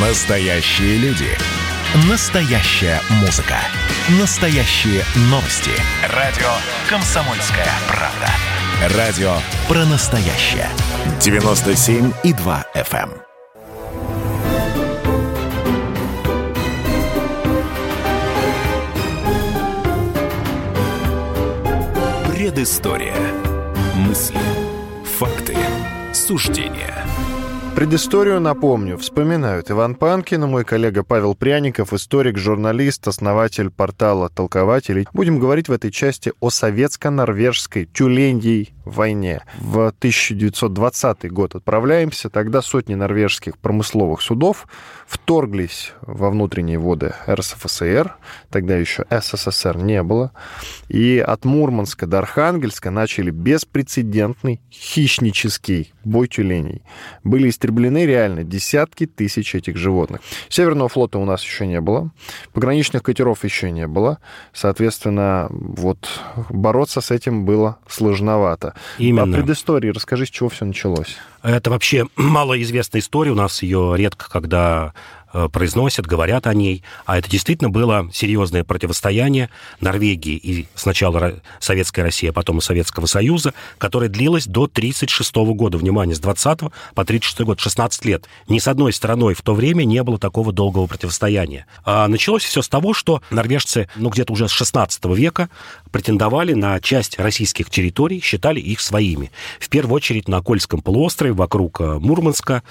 Настоящие люди. Настоящая музыка. Настоящие новости. Радио «Комсомольская правда». Радио про настоящее. 97,2 FM. Предыстория. Мысли. Факты. Суждения. Предысторию напомню. Вспоминают Иван Панкин, мой коллега Павел Пряников, историк, журналист, основатель портала «Толкователей». Будем говорить в этой части о советско-норвежской тюленьей войне. В 1920 год отправляемся. Тогда сотни норвежских промысловых судов вторглись во внутренние воды РСФСР. Тогда еще СССР не было. И от Мурманска до Архангельска начали беспрецедентный хищнический бой тюленей. Были истреблены реально десятки тысяч этих животных. Северного флота у нас еще не было. Пограничных катеров еще не было. Соответственно, вот бороться с этим было сложновато. Именно. О предыстории расскажи, с чего все началось. Это вообще малоизвестная история. У нас ее редко когда произносят, говорят о ней. А это действительно было серьезное противостояние Норвегии и сначала Советской России, а потом и Советского Союза, которое длилось до 1936 года. Внимание, с 20 по 36 год, 16 лет. Ни с одной стороной в то время не было такого долгого противостояния. А началось все с того, что норвежцы, ну, где-то уже с 16 века претендовали на часть российских территорий, считали их своими. В первую очередь на Кольском полуострове, вокруг э, Мурманска,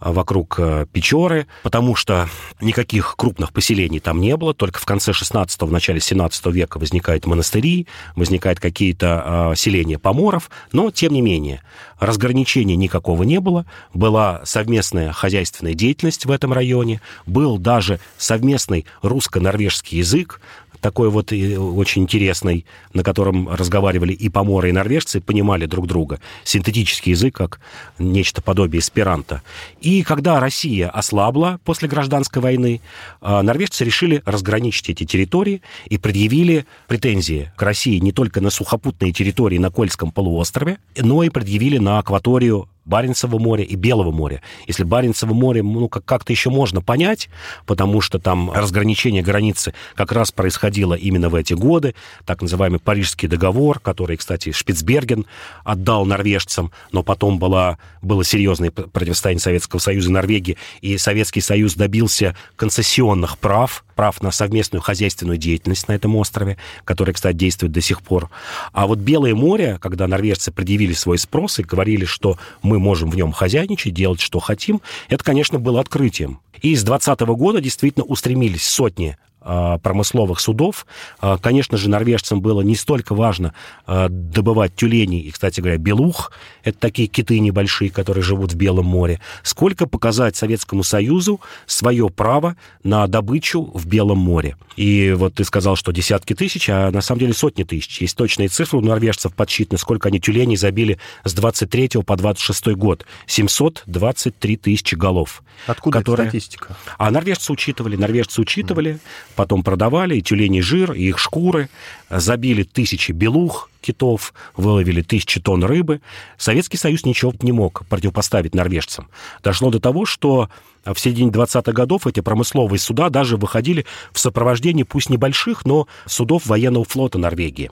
э, вокруг Печоры, потому что что никаких крупных поселений там не было, только в конце 16-го, в начале 17 века возникают монастыри, возникают какие-то э, селения поморов, но, тем не менее, разграничения никакого не было, была совместная хозяйственная деятельность в этом районе, был даже совместный русско-норвежский язык, такой вот очень интересный, на котором разговаривали и поморы, и норвежцы, понимали друг друга. Синтетический язык, как нечто подобие эсперанто. И когда Россия ослабла после гражданской войны, а, норвежцы решили разграничить эти территории и предъявили претензии к России не только на сухопутные территории на Кольском полуострове, но и предъявили на акваторию Баренцево море и Белого моря. Если Баренцево море, ну, как-то еще можно понять, потому что там разграничение границы как раз происходило именно в эти годы, так называемый Парижский договор, который, кстати, Шпицберген отдал норвежцам, но потом была, было серьезное противостояние Советского Союза и Норвегии, и Советский Союз добился концессионных прав, прав на совместную хозяйственную деятельность на этом острове, который, кстати, действует до сих пор. А вот Белое море, когда норвежцы предъявили свой спрос и говорили, что мы можем в нем хозяйничать, делать, что хотим, это, конечно, было открытием. И с 2020 года действительно устремились сотни промысловых судов. А, конечно же, норвежцам было не столько важно а, добывать тюленей и, кстати говоря, белух, это такие киты небольшие, которые живут в Белом море, сколько показать Советскому Союзу свое право на добычу в Белом море. И вот ты сказал, что десятки тысяч, а на самом деле сотни тысяч. Есть точные цифры у норвежцев подсчитаны, сколько они тюленей забили с 23 по 26 год. 723 тысячи голов. Откуда которые... статистика? А норвежцы учитывали, норвежцы учитывали, mm потом продавали и тюленей жир, и их шкуры, забили тысячи белух китов, выловили тысячи тонн рыбы. Советский Союз ничего не мог противопоставить норвежцам. Дошло до того, что в середине 20-х годов эти промысловые суда даже выходили в сопровождении пусть небольших, но судов военного флота Норвегии.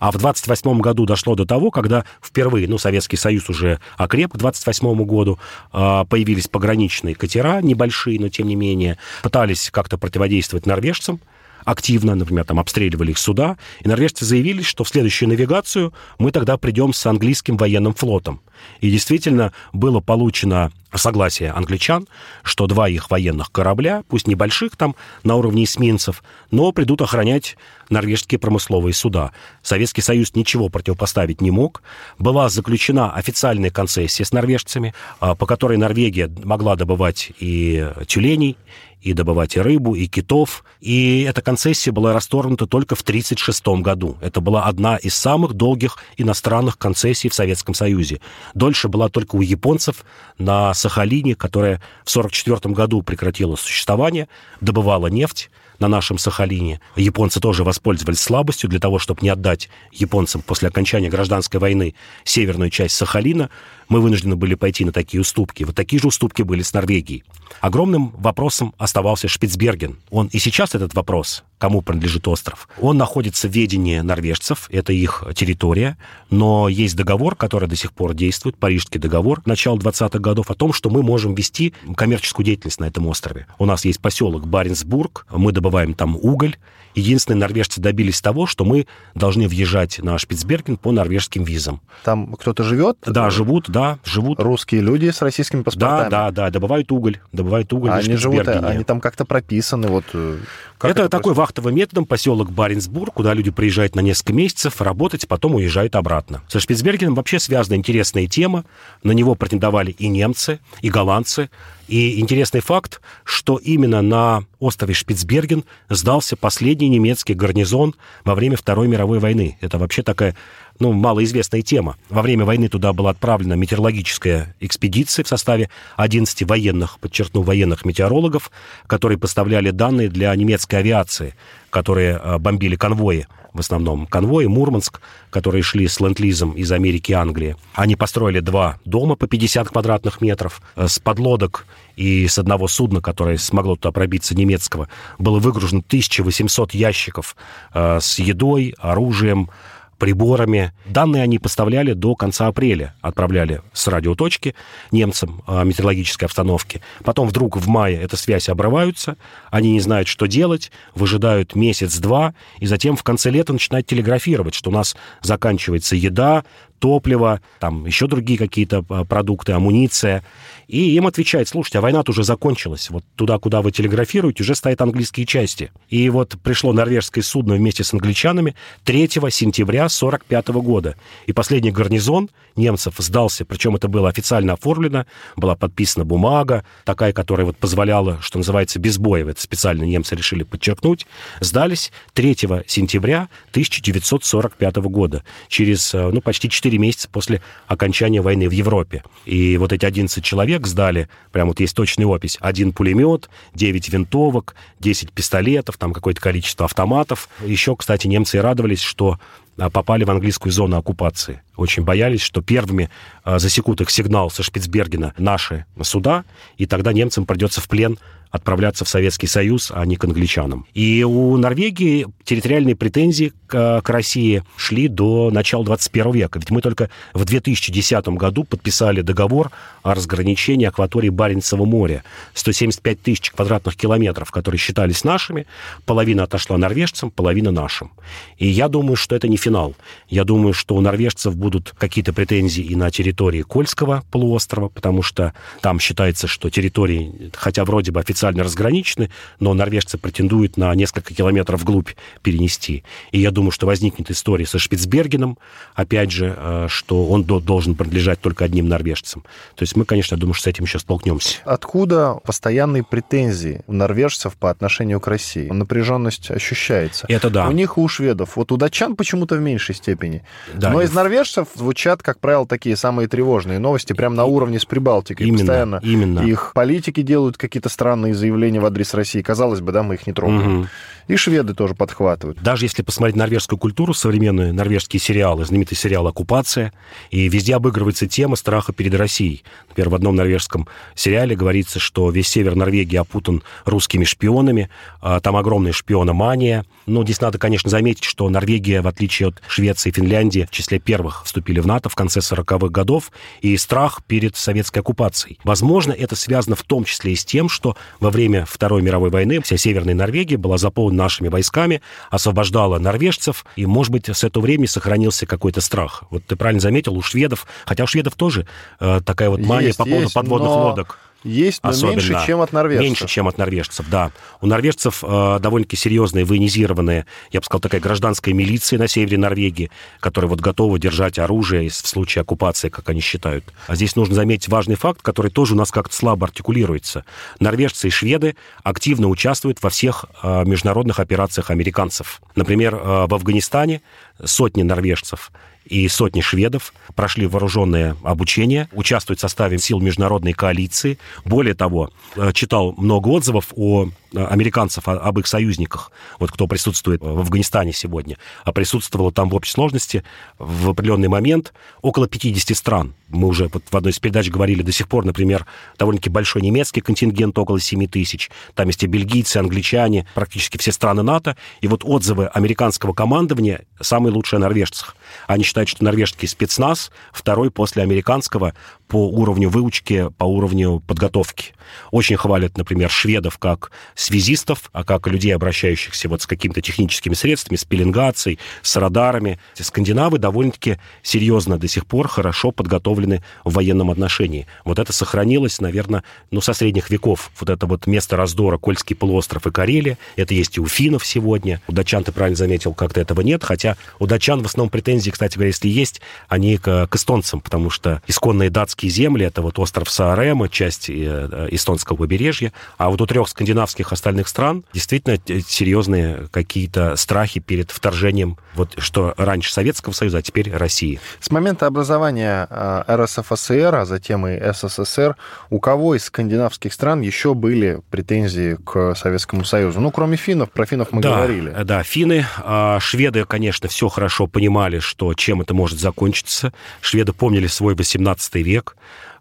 А в 28 году дошло до того, когда впервые, ну, Советский Союз уже окреп к 28 году, а, появились пограничные катера, небольшие, но тем не менее, пытались как-то противодействовать норвежцам, активно, например, там обстреливали их суда, и норвежцы заявили, что в следующую навигацию мы тогда придем с английским военным флотом. И действительно было получено согласие англичан, что два их военных корабля, пусть небольших там на уровне эсминцев, но придут охранять норвежские промысловые суда. Советский Союз ничего противопоставить не мог. Была заключена официальная концессия с норвежцами, а, по которой Норвегия могла добывать и тюленей, и добывать и рыбу, и китов. И эта концессия была расторгнута только в 1936 году. Это была одна из самых долгих иностранных концессий в Советском Союзе. Дольше была только у японцев на Сахалине, которая в 1944 году прекратила существование, добывала нефть, на нашем Сахалине. Японцы тоже воспользовались слабостью для того, чтобы не отдать японцам после окончания гражданской войны северную часть Сахалина. Мы вынуждены были пойти на такие уступки. Вот такие же уступки были с Норвегией. Огромным вопросом оставался Шпицберген. Он и сейчас этот вопрос, кому принадлежит остров, он находится в ведении норвежцев, это их территория, но есть договор, который до сих пор действует, Парижский договор начала 20-х годов, о том, что мы можем вести коммерческую деятельность на этом острове. У нас есть поселок Баренцбург, мы добываем там уголь, Единственные норвежцы добились того, что мы должны въезжать на Шпицберген по норвежским визам. Там кто-то живет? Да, живут, да, живут. Русские люди с российскими паспортами? Да, да, да, добывают уголь, добывают уголь а они живут, они там как-то прописаны, вот... Э, как это, это такой происходит? вахтовым методом поселок Баренцбург, куда люди приезжают на несколько месяцев работать, потом уезжают обратно. Со Шпицбергеном вообще связана интересная тема. На него претендовали и немцы, и голландцы. И интересный факт, что именно на острове Шпицберген сдался последний немецкий гарнизон во время Второй мировой войны. Это вообще такая ну, малоизвестная тема. Во время войны туда была отправлена метеорологическая экспедиция в составе 11 военных, подчеркну, военных метеорологов, которые поставляли данные для немецкой авиации, которые э, бомбили конвои в основном конвои, Мурманск, которые шли с ленд-лизом из Америки и Англии. Они построили два дома по 50 квадратных метров. Э, с подлодок и с одного судна, которое смогло туда пробиться немецкого, было выгружено 1800 ящиков э, с едой, оружием, приборами. Данные они поставляли до конца апреля, отправляли с радиоточки немцам о метеорологической обстановке. Потом вдруг в мае эта связь обрываются, они не знают, что делать, выжидают месяц-два, и затем в конце лета начинают телеграфировать, что у нас заканчивается еда, топливо, там еще другие какие-то а, продукты, амуниция. И им отвечает, слушайте, а война-то уже закончилась. Вот туда, куда вы телеграфируете, уже стоят английские части. И вот пришло норвежское судно вместе с англичанами 3 сентября 1945 года. И последний гарнизон немцев сдался, причем это было официально оформлено, была подписана бумага, такая, которая вот позволяла, что называется, без боя, это специально немцы решили подчеркнуть, сдались 3 сентября 1945 года, через э, ну, почти 4 месяца после окончания войны в Европе. И вот эти 11 человек сдали, прям вот есть точная опись, один пулемет, 9 винтовок, 10 пистолетов, там какое-то количество автоматов. Еще, кстати, немцы радовались, что а, попали в английскую зону оккупации. Очень боялись, что первыми а, засекут их сигнал со Шпицбергена наши суда, и тогда немцам придется в плен отправляться в Советский Союз, а не к англичанам. И у Норвегии территориальные претензии к, к России шли до начала 21 века. Ведь мы только в 2010 году подписали договор о разграничении акватории Баренцева моря. 175 тысяч квадратных километров, которые считались нашими. Половина отошла норвежцам, половина нашим. И я думаю, что это не финал. Я думаю, что у норвежцев будут какие-то претензии и на территории Кольского полуострова, потому что там считается, что территории, хотя вроде бы официально официально разграничены, но норвежцы претендуют на несколько километров вглубь перенести. И я думаю, что возникнет история со Шпицбергеном, опять же, э, что он должен принадлежать только одним норвежцам. То есть мы, конечно, думаю, что с этим еще столкнемся. Откуда постоянные претензии у норвежцев по отношению к России? Напряженность ощущается. Это да. У них и у шведов. Вот у датчан почему-то в меньшей степени. Да, Но из норвежцев звучат, как правило, такие самые тревожные новости, прямо на уровне с Прибалтикой. Именно, Постоянно именно. их политики делают какие-то странные странные заявления в адрес России. Казалось бы, да, мы их не трогаем. Угу. И шведы тоже подхватывают. Даже если посмотреть норвежскую культуру, современные норвежские сериалы, знаменитый сериал «Оккупация», и везде обыгрывается тема страха перед Россией. Например, в одном норвежском сериале говорится, что весь север Норвегии опутан русскими шпионами, а там огромная шпиономания. Но здесь надо, конечно, заметить, что Норвегия, в отличие от Швеции и Финляндии, в числе первых вступили в НАТО в конце 40-х годов, и страх перед советской оккупацией. Возможно, это связано в том числе и с тем, что во время Второй мировой войны вся Северная Норвегия была заполнена нашими войсками, освобождала норвежцев, и, может быть, с этого времени сохранился какой-то страх. Вот ты правильно заметил, у шведов, хотя у шведов тоже э, такая вот мания есть, по поводу есть, подводных но... лодок. Есть, но Особенно. меньше, чем от норвежцев. Меньше, чем от норвежцев, да. У норвежцев э, довольно-таки серьезная военизированная, я бы сказал, такая гражданская милиция на севере Норвегии, которая вот готова держать оружие в случае оккупации, как они считают. А здесь нужно заметить важный факт, который тоже у нас как-то слабо артикулируется. Норвежцы и шведы активно участвуют во всех э, международных операциях американцев. Например, э, в Афганистане сотни норвежцев и сотни шведов прошли вооруженное обучение, участвуют в составе сил международной коалиции. Более того, э, читал много отзывов о американцев, об их союзниках, вот кто присутствует в Афганистане сегодня, а присутствовало там в общей сложности в определенный момент около 50 стран. Мы уже вот в одной из передач говорили до сих пор, например, довольно-таки большой немецкий контингент, около 7 тысяч. Там есть и бельгийцы, англичане, практически все страны НАТО. И вот отзывы американского командования самые лучшие о норвежцах. Они считают, что норвежский спецназ второй после американского по уровню выучки, по уровню подготовки. Очень хвалят, например, шведов как связистов, а как людей, обращающихся вот с какими-то техническими средствами, с пеленгацией, с радарами. Скандинавы довольно-таки серьезно до сих пор хорошо подготовлены в военном отношении. Вот это сохранилось, наверное, ну, со средних веков. Вот это вот место раздора Кольский полуостров и Карелия. Это есть и у финнов сегодня. У датчан, ты правильно заметил, как-то этого нет. Хотя у датчан в основном претензии, кстати говоря, если есть, они к, к эстонцам, потому что исконные датские земли, это вот остров Саарема, часть э, эстонского побережья, а вот у трех скандинавских остальных стран действительно серьезные какие-то страхи перед вторжением, вот что раньше Советского Союза, а теперь России. С момента образования э, РСФСР, а затем и СССР, у кого из скандинавских стран еще были претензии к Советскому Союзу? Ну, кроме финнов, про финнов мы да, говорили. Да, финны, а, шведы, конечно, все хорошо понимали, что чем это может закончиться. Шведы помнили свой 18 век,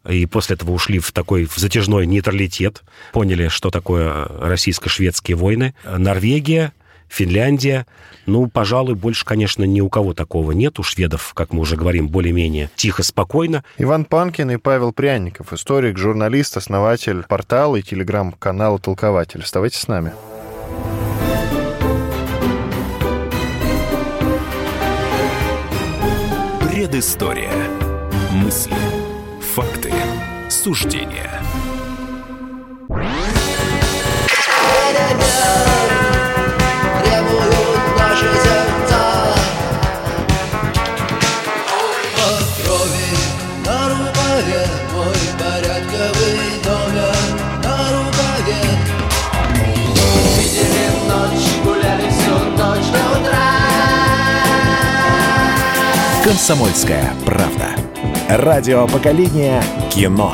и после этого ушли в такой в затяжной нейтралитет, поняли, что такое российско-шведские войны. Норвегия, Финляндия. Ну, пожалуй, больше, конечно, ни у кого такого нет. У шведов, как мы уже говорим, более-менее тихо, спокойно. Иван Панкин и Павел Пряников, историк, журналист, основатель портала и телеграм-канала «Толкователь». Оставайтесь с нами. Предыстория. Мысли. Факты. Суждения. «Комсомольская правда». Радио поколения кино.